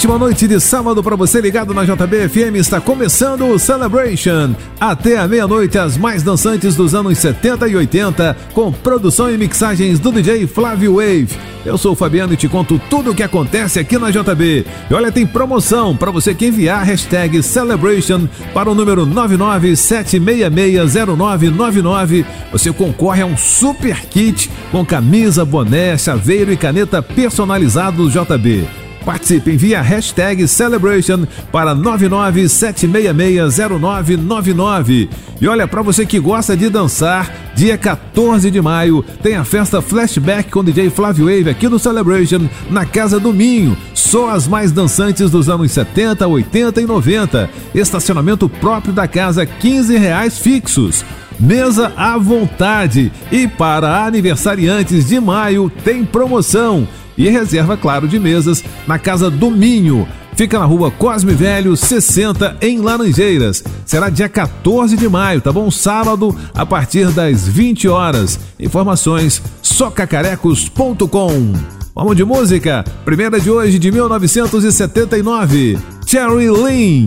Ótima noite de sábado para você ligado na JBFM. Está começando o Celebration. Até a meia-noite, as mais dançantes dos anos 70 e 80, com produção e mixagens do DJ Flávio Wave. Eu sou o Fabiano e te conto tudo o que acontece aqui na JB. E olha, tem promoção para você que enviar a hashtag Celebration para o número 997660999. Você concorre a um super kit com camisa, boné, chaveiro e caneta personalizado do JB. Participe, envie a hashtag Celebration para 997660999. E olha, para você que gosta de dançar, dia 14 de maio tem a festa Flashback com DJ Flávio Wave aqui no Celebration, na Casa do Minho. Só as mais dançantes dos anos 70, 80 e 90. Estacionamento próprio da casa, 15 reais fixos. Mesa à vontade. E para aniversariantes de maio tem promoção e reserva, claro, de mesas na Casa do Minho. Fica na rua Cosme Velho, 60, em Laranjeiras. Será dia 14 de maio, tá bom? Sábado, a partir das 20 horas. Informações socacarecos.com. Vamos de música? Primeira de hoje, de 1979. Cherry Lynn.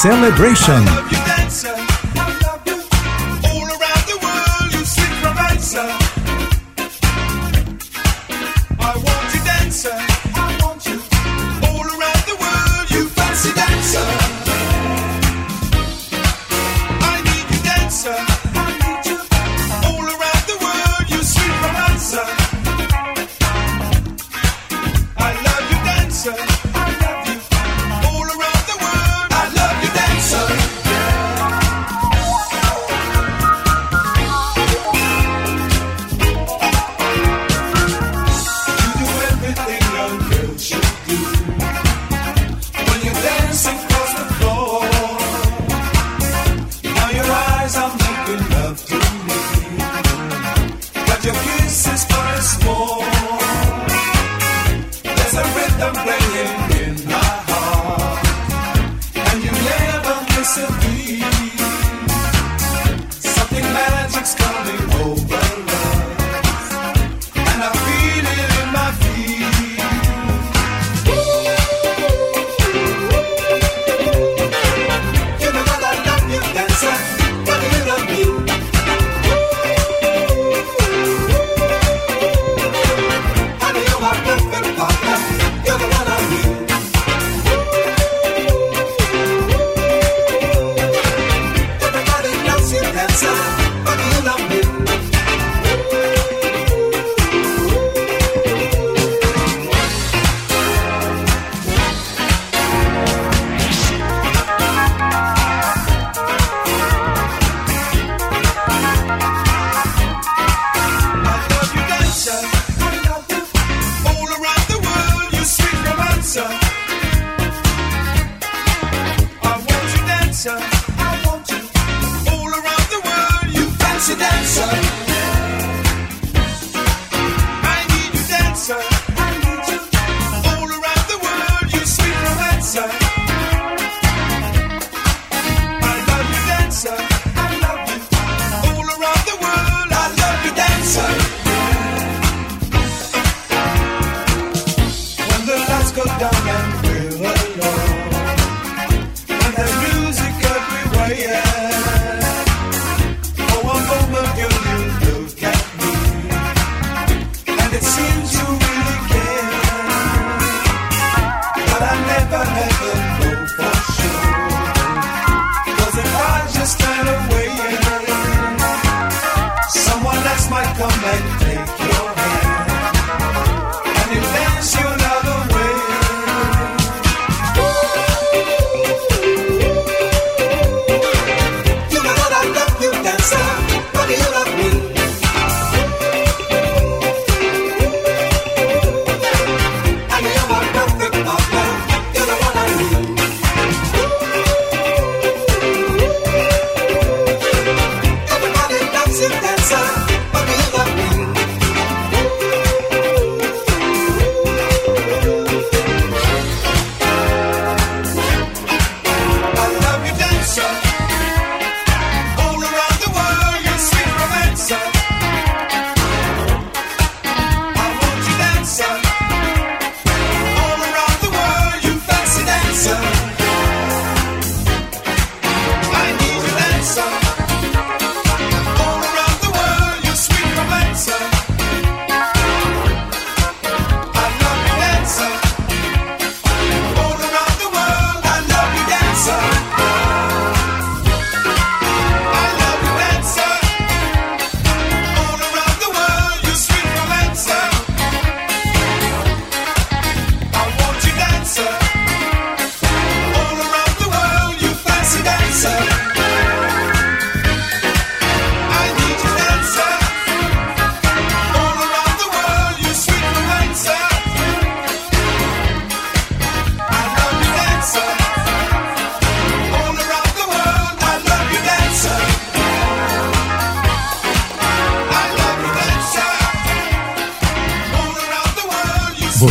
Celebration.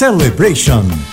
Celebration.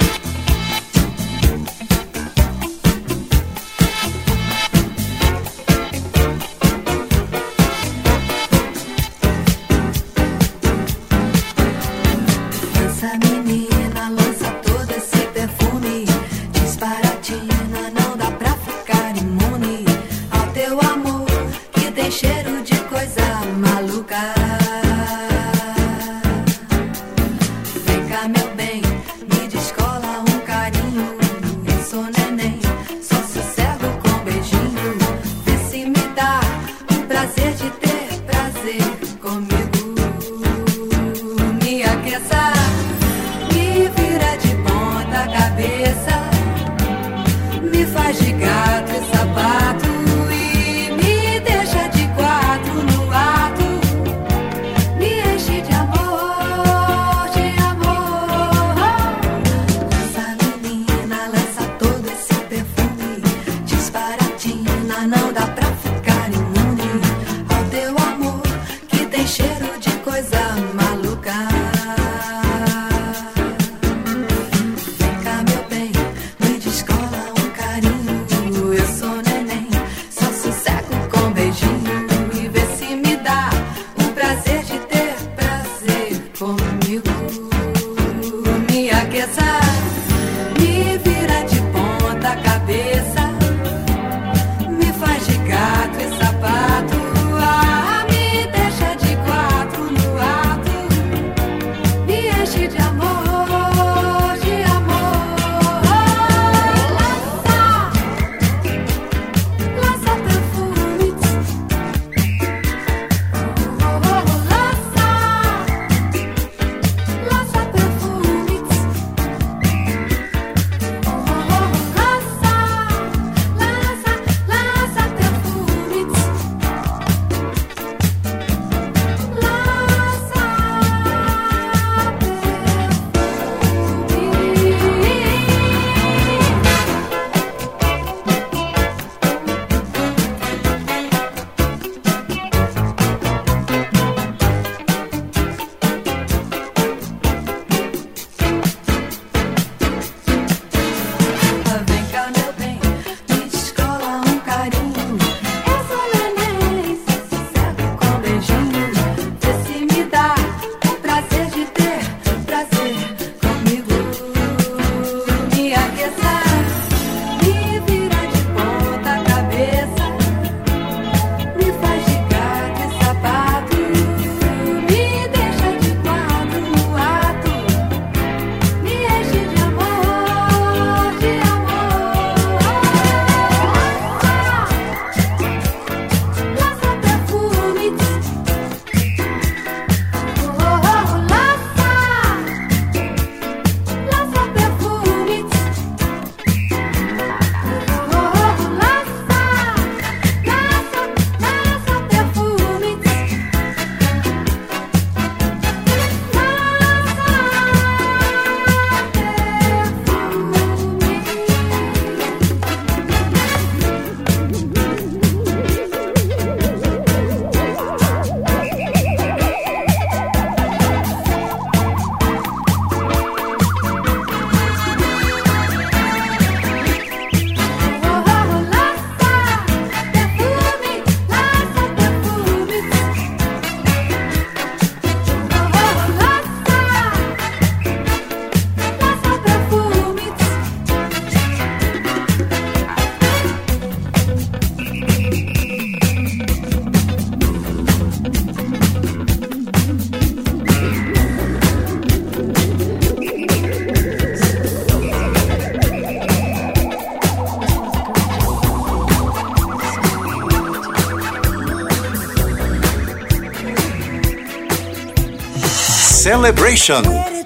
for you. Celebration.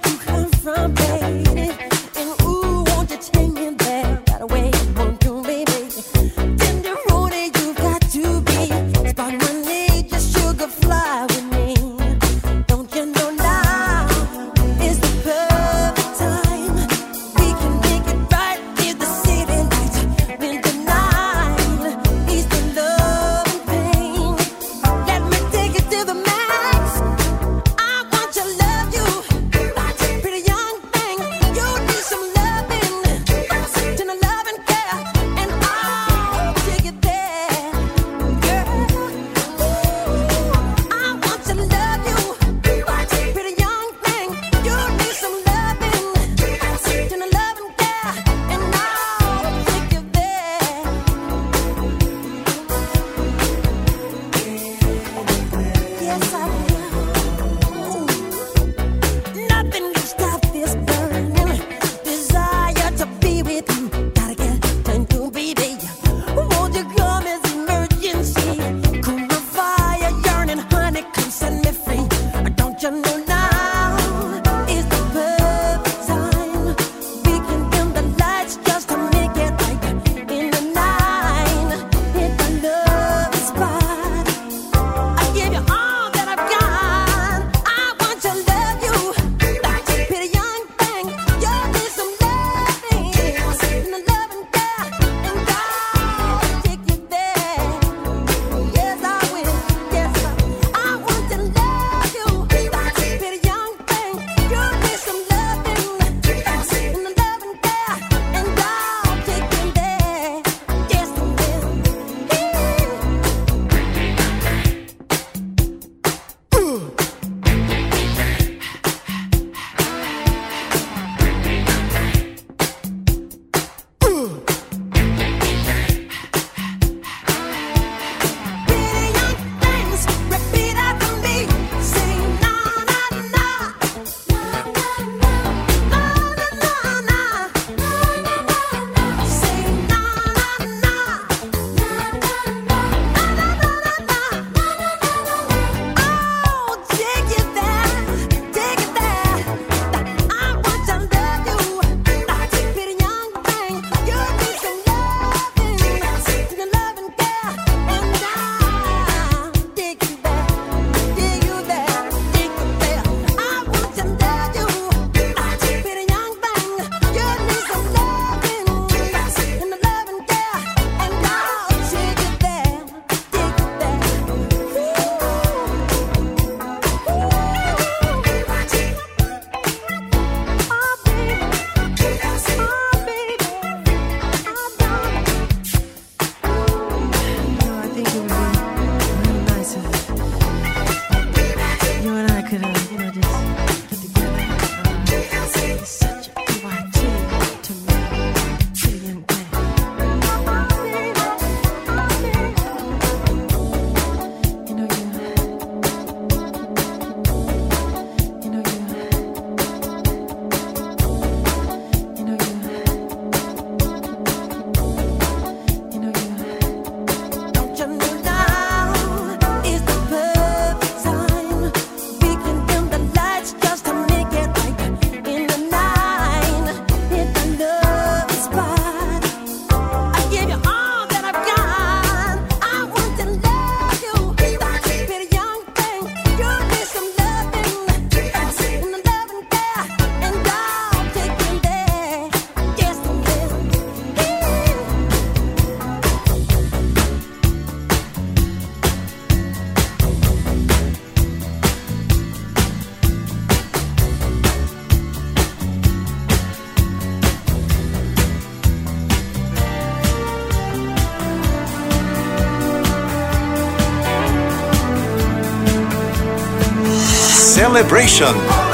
Celebration.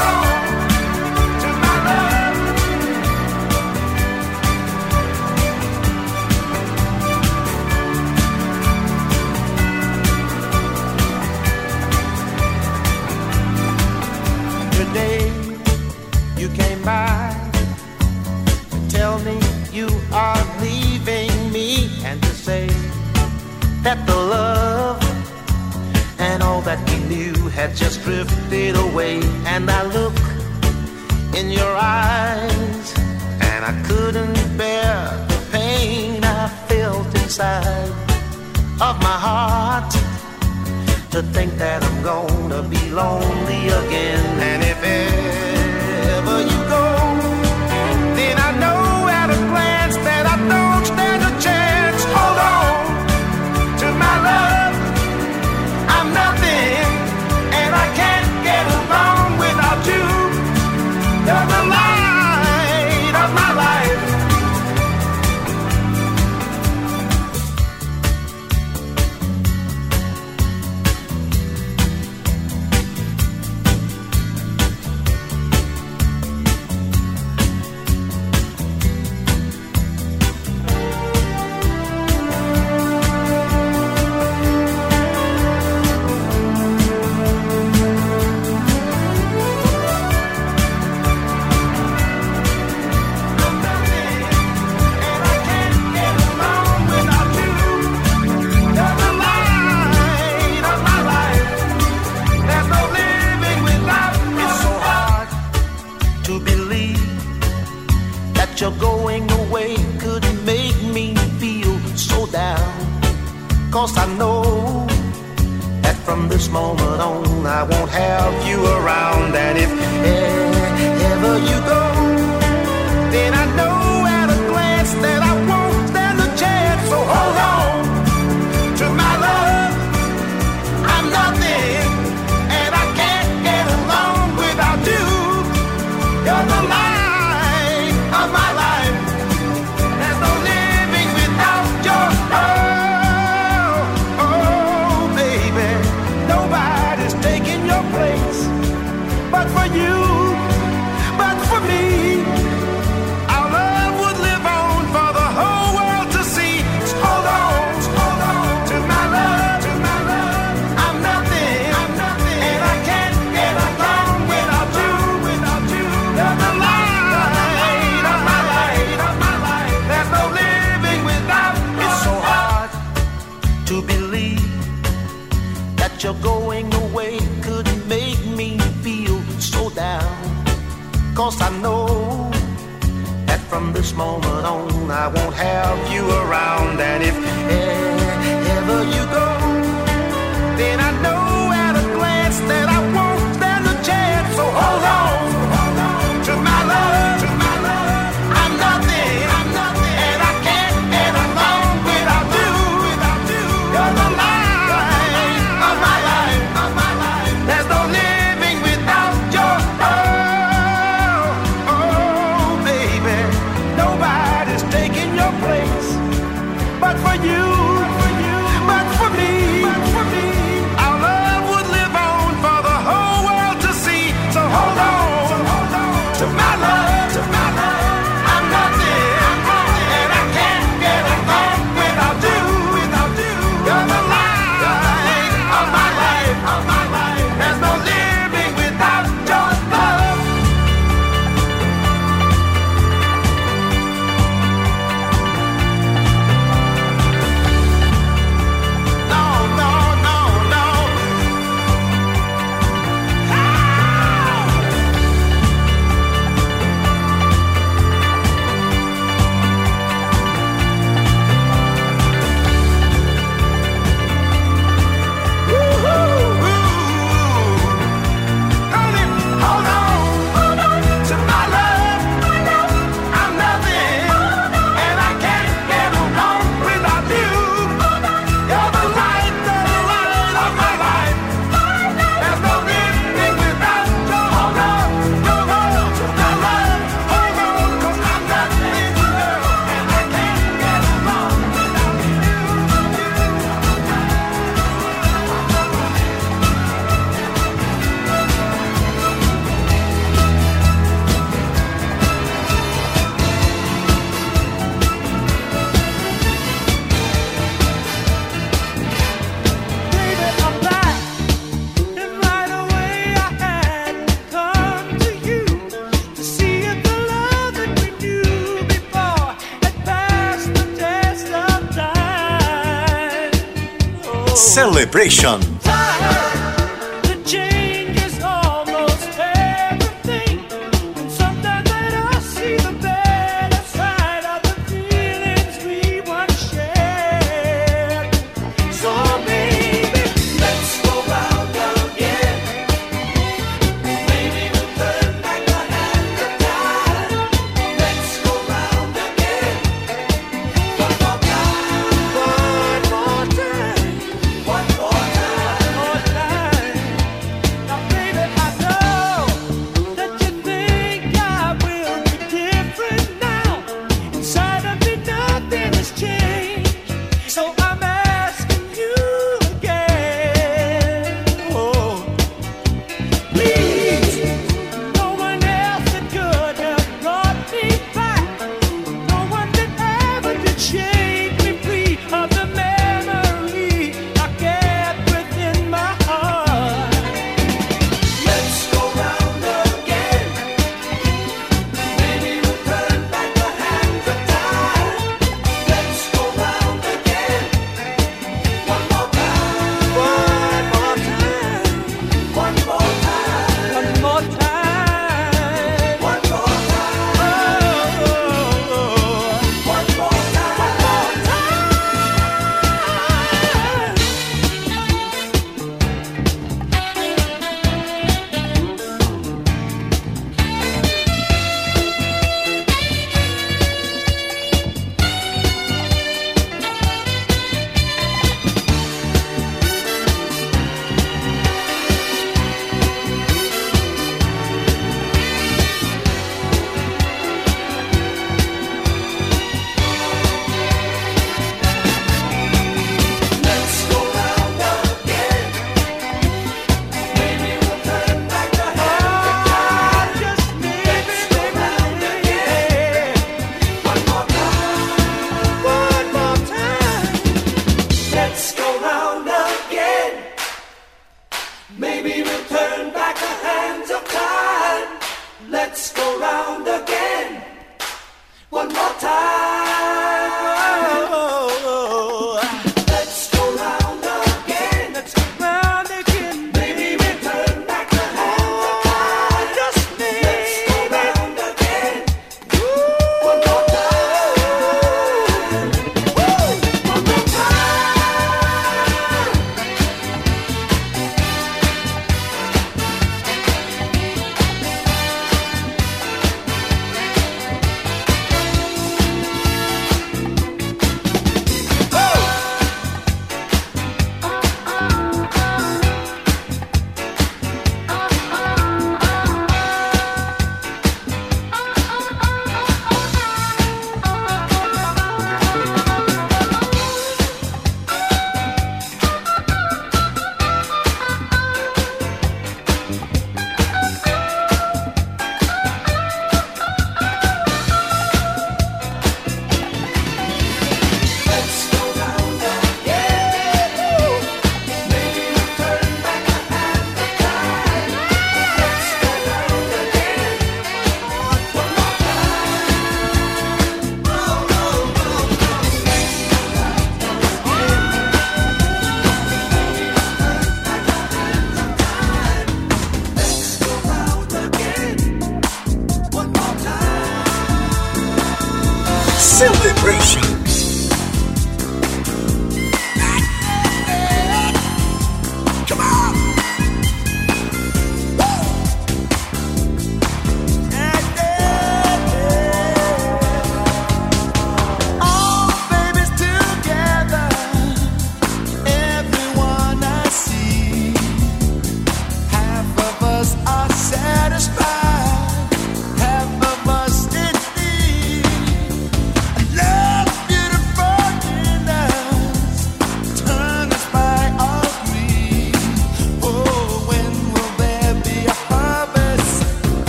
Celebration.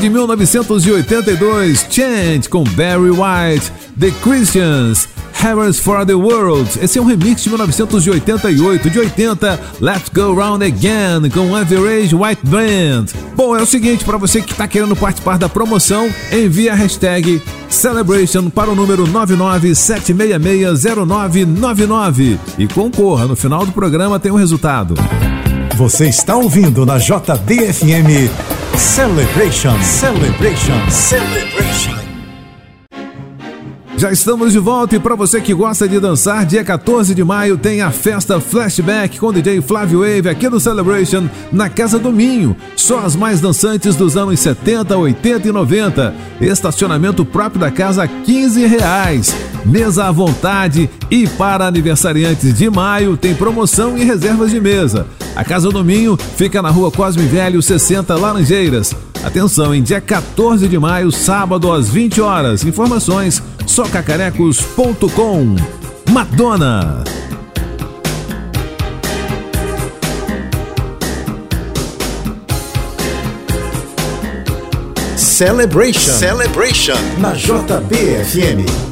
De 1982, Chant com Barry White, The Christians, Heavens for the World. Esse é um remix de 1988, de 80, Let's Go Round Again com Average White Band. Bom, é o seguinte, para você que está querendo participar da promoção, envie a hashtag Celebration para o número 997660999 e concorra. No final do programa tem o um resultado. Você está ouvindo na JBFM Celebration, Celebration, Celebration. Já estamos de volta e para você que gosta de dançar, dia 14 de maio tem a festa Flashback com o DJ Flávio Wave aqui no Celebration na Casa do Minho. Só as mais dançantes dos anos 70, 80 e 90. Estacionamento próprio da casa 15 reais. Mesa à vontade e para aniversariantes de maio tem promoção e reservas de mesa. A Casa do Minho fica na rua Cosme Velho, 60 Laranjeiras. Atenção, em dia 14 de maio, sábado às 20 horas. Informações socacarecos.com. Madonna! Celebration. Celebration. Na JBFM.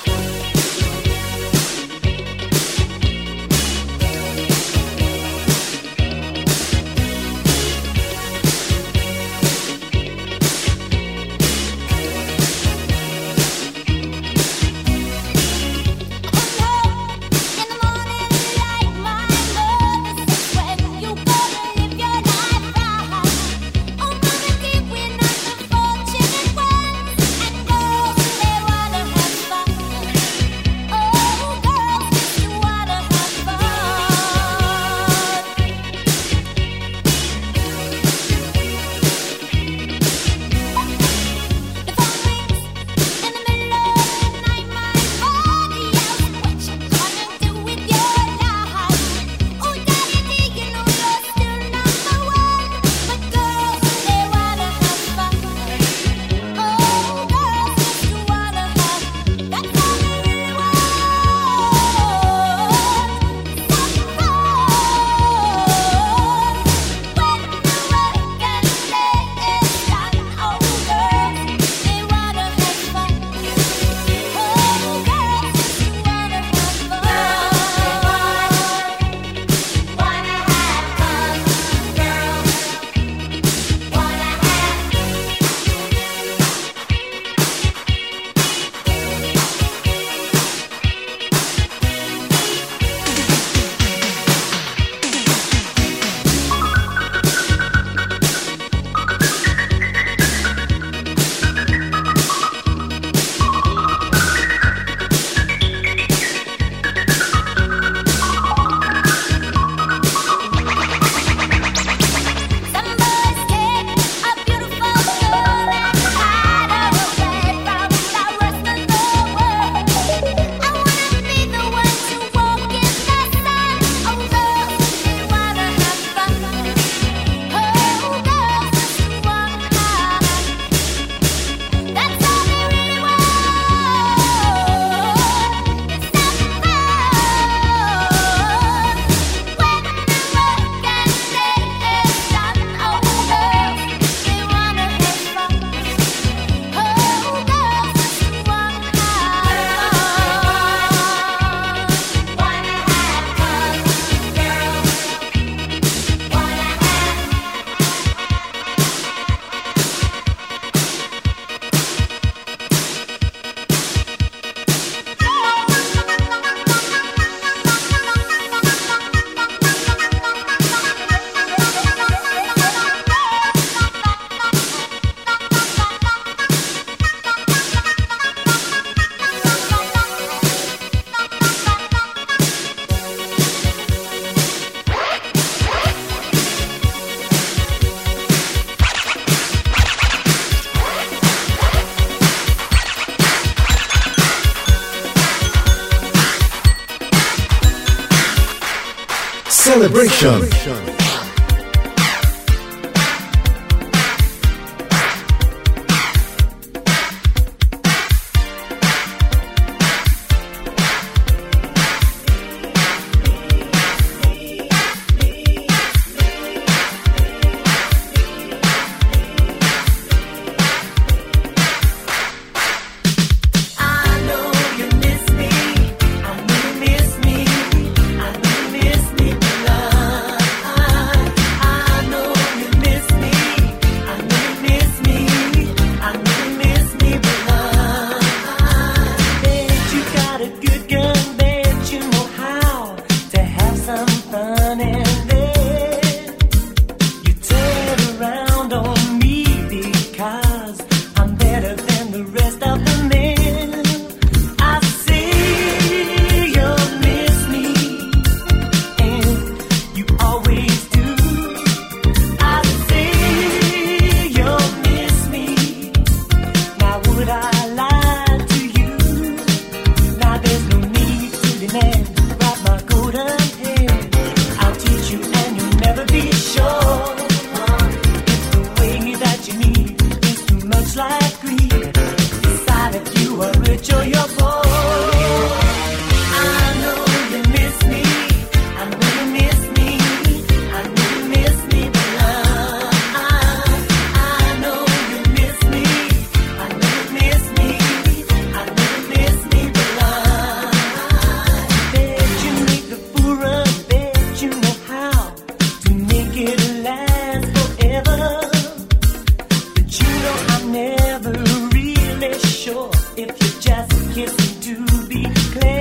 To be clever.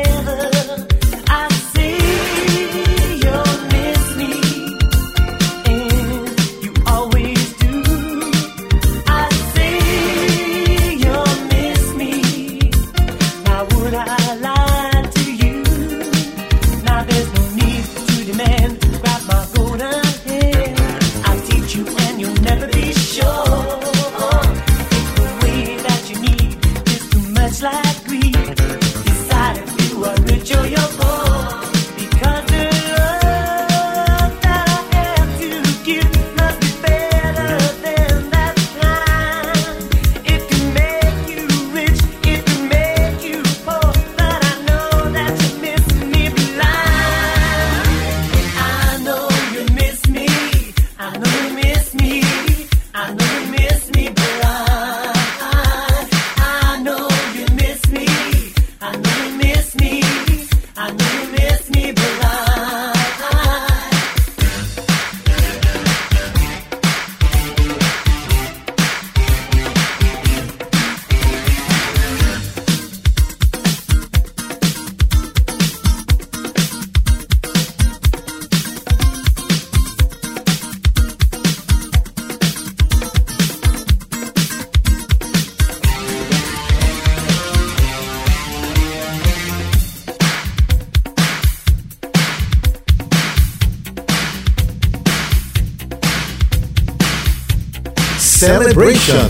Celebration.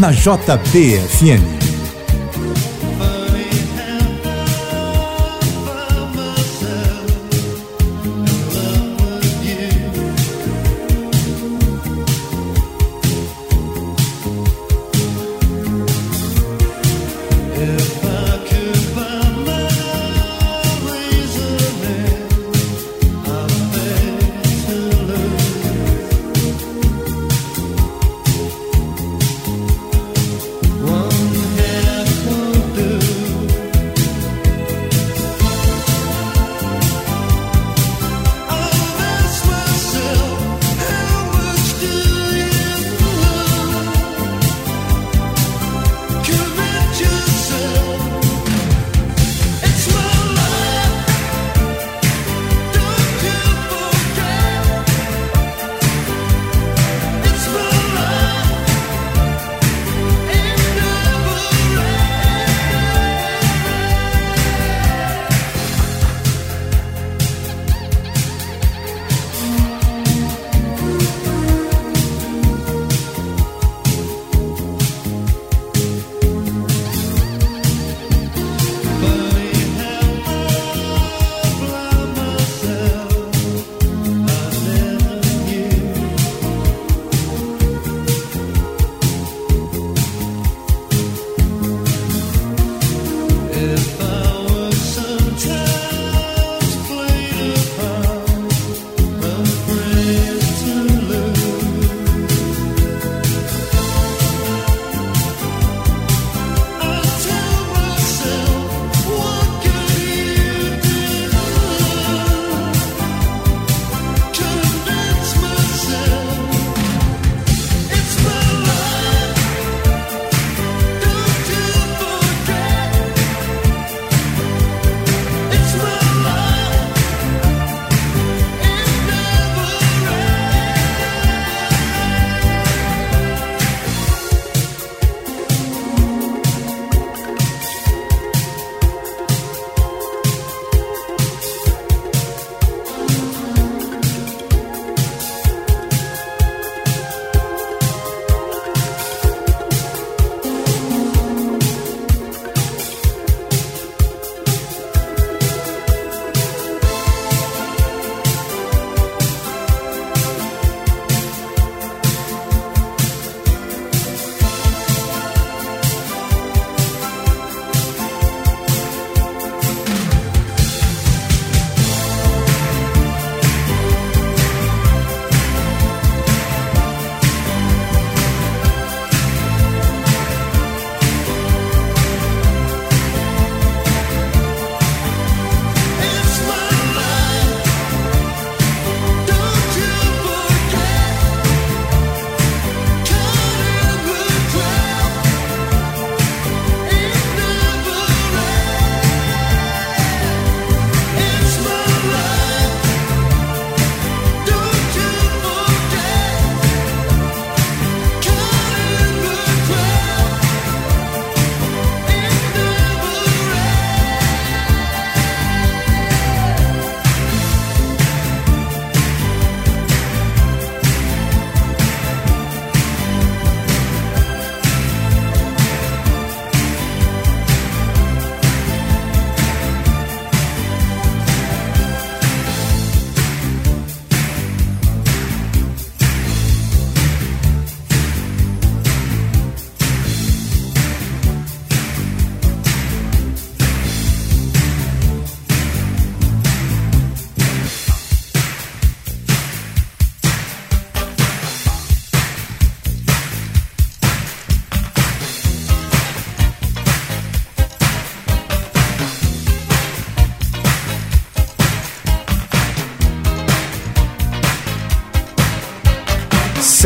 Na JBFM.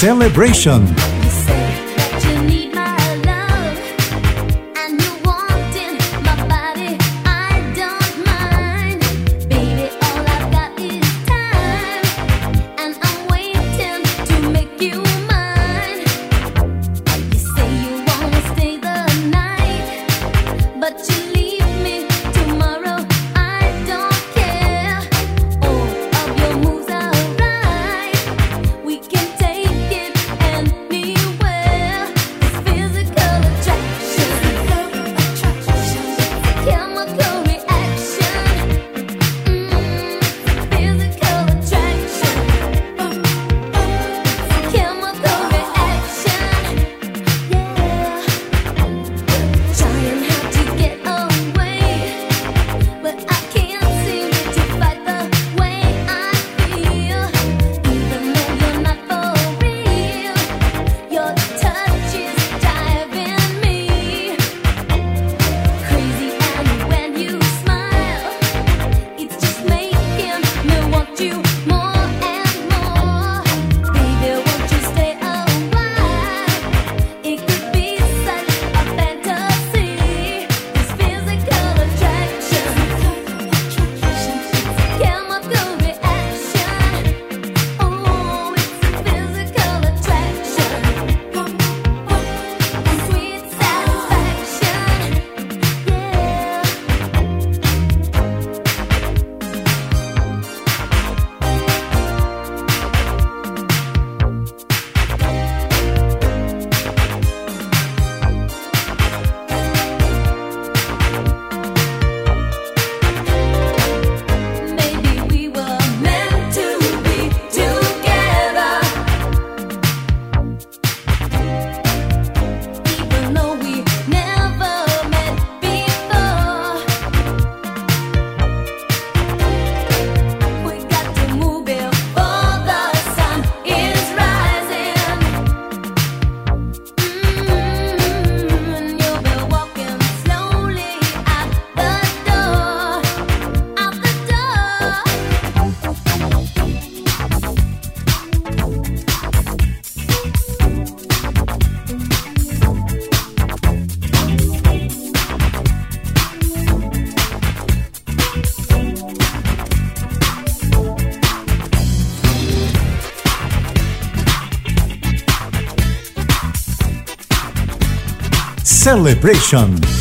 Celebration. Celebration.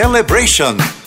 Celebration.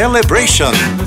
Celebration.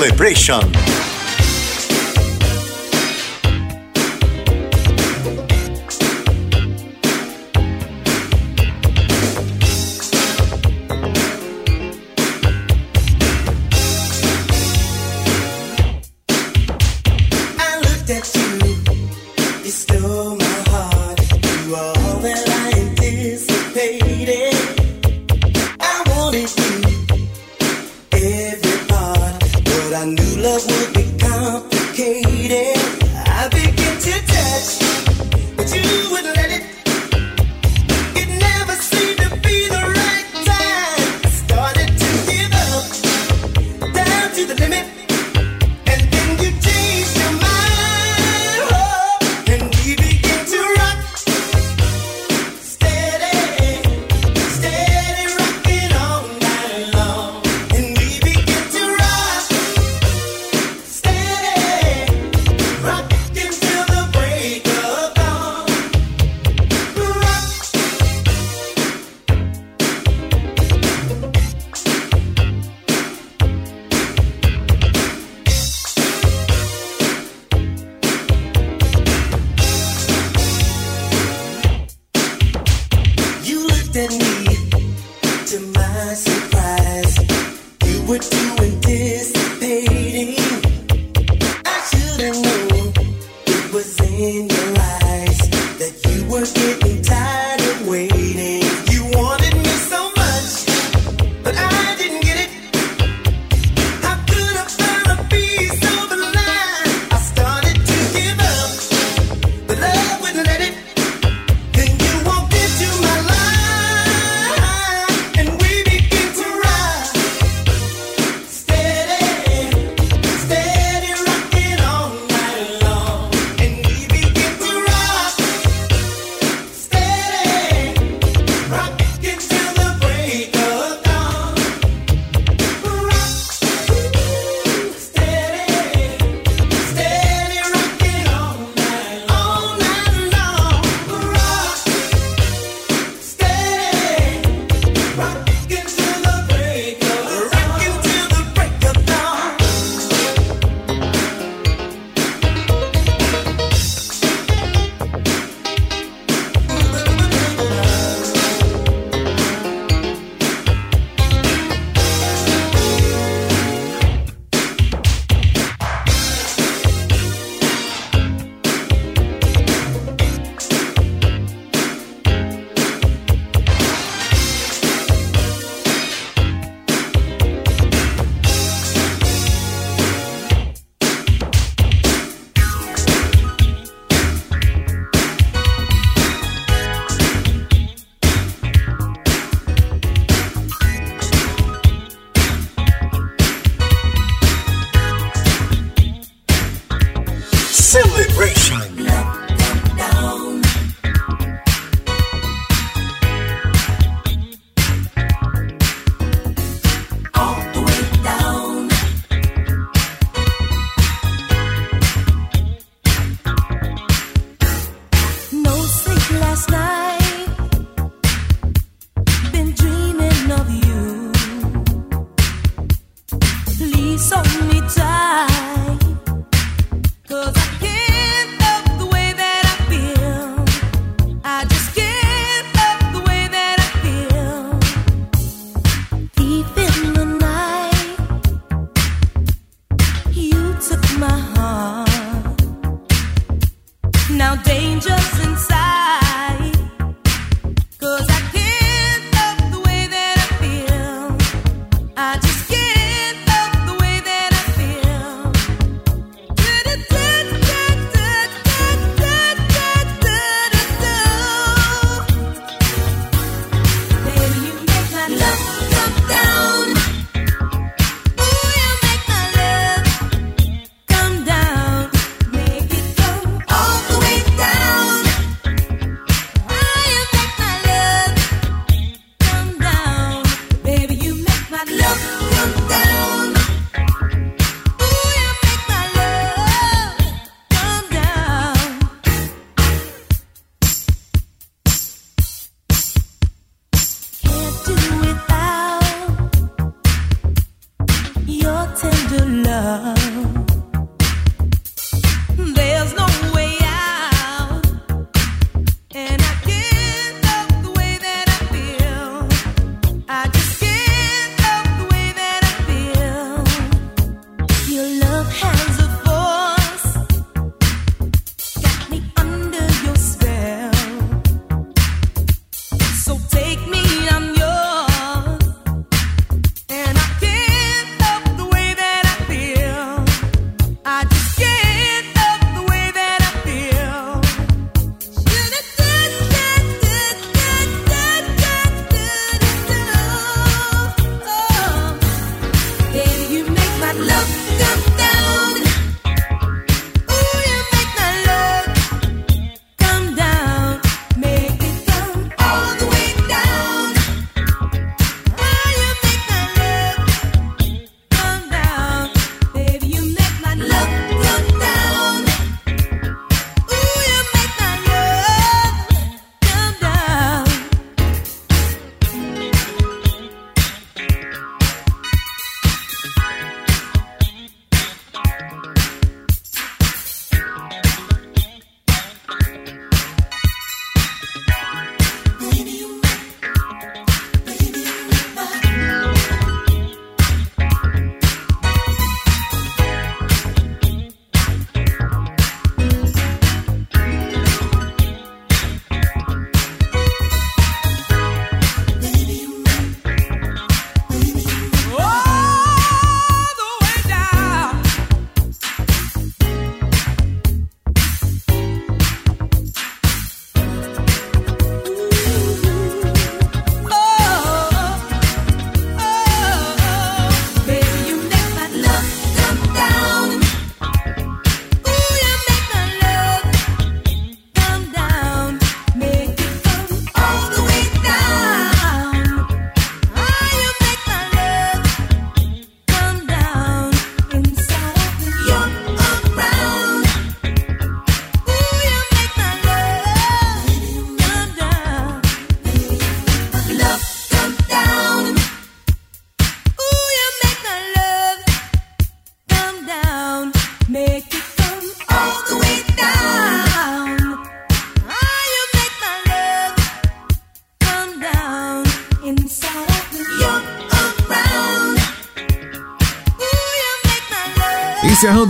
Celebration.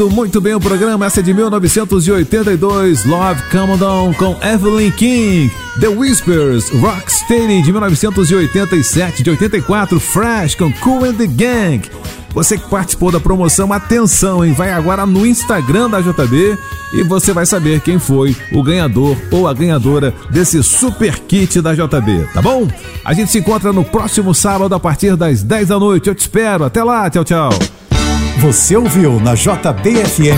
muito bem o programa, essa é de 1982, Love Come Down com Evelyn King, The Whispers, Rocksteady de 1987, de 84, Fresh com Cool and the Gang. Você que participou da promoção, atenção, hein? Vai agora no Instagram da JB e você vai saber quem foi o ganhador ou a ganhadora desse super kit da JB, tá bom? A gente se encontra no próximo sábado a partir das 10 da noite. Eu te espero. Até lá, tchau, tchau. Você ouviu na JBFM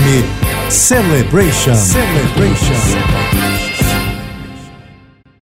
Celebration. Celebration.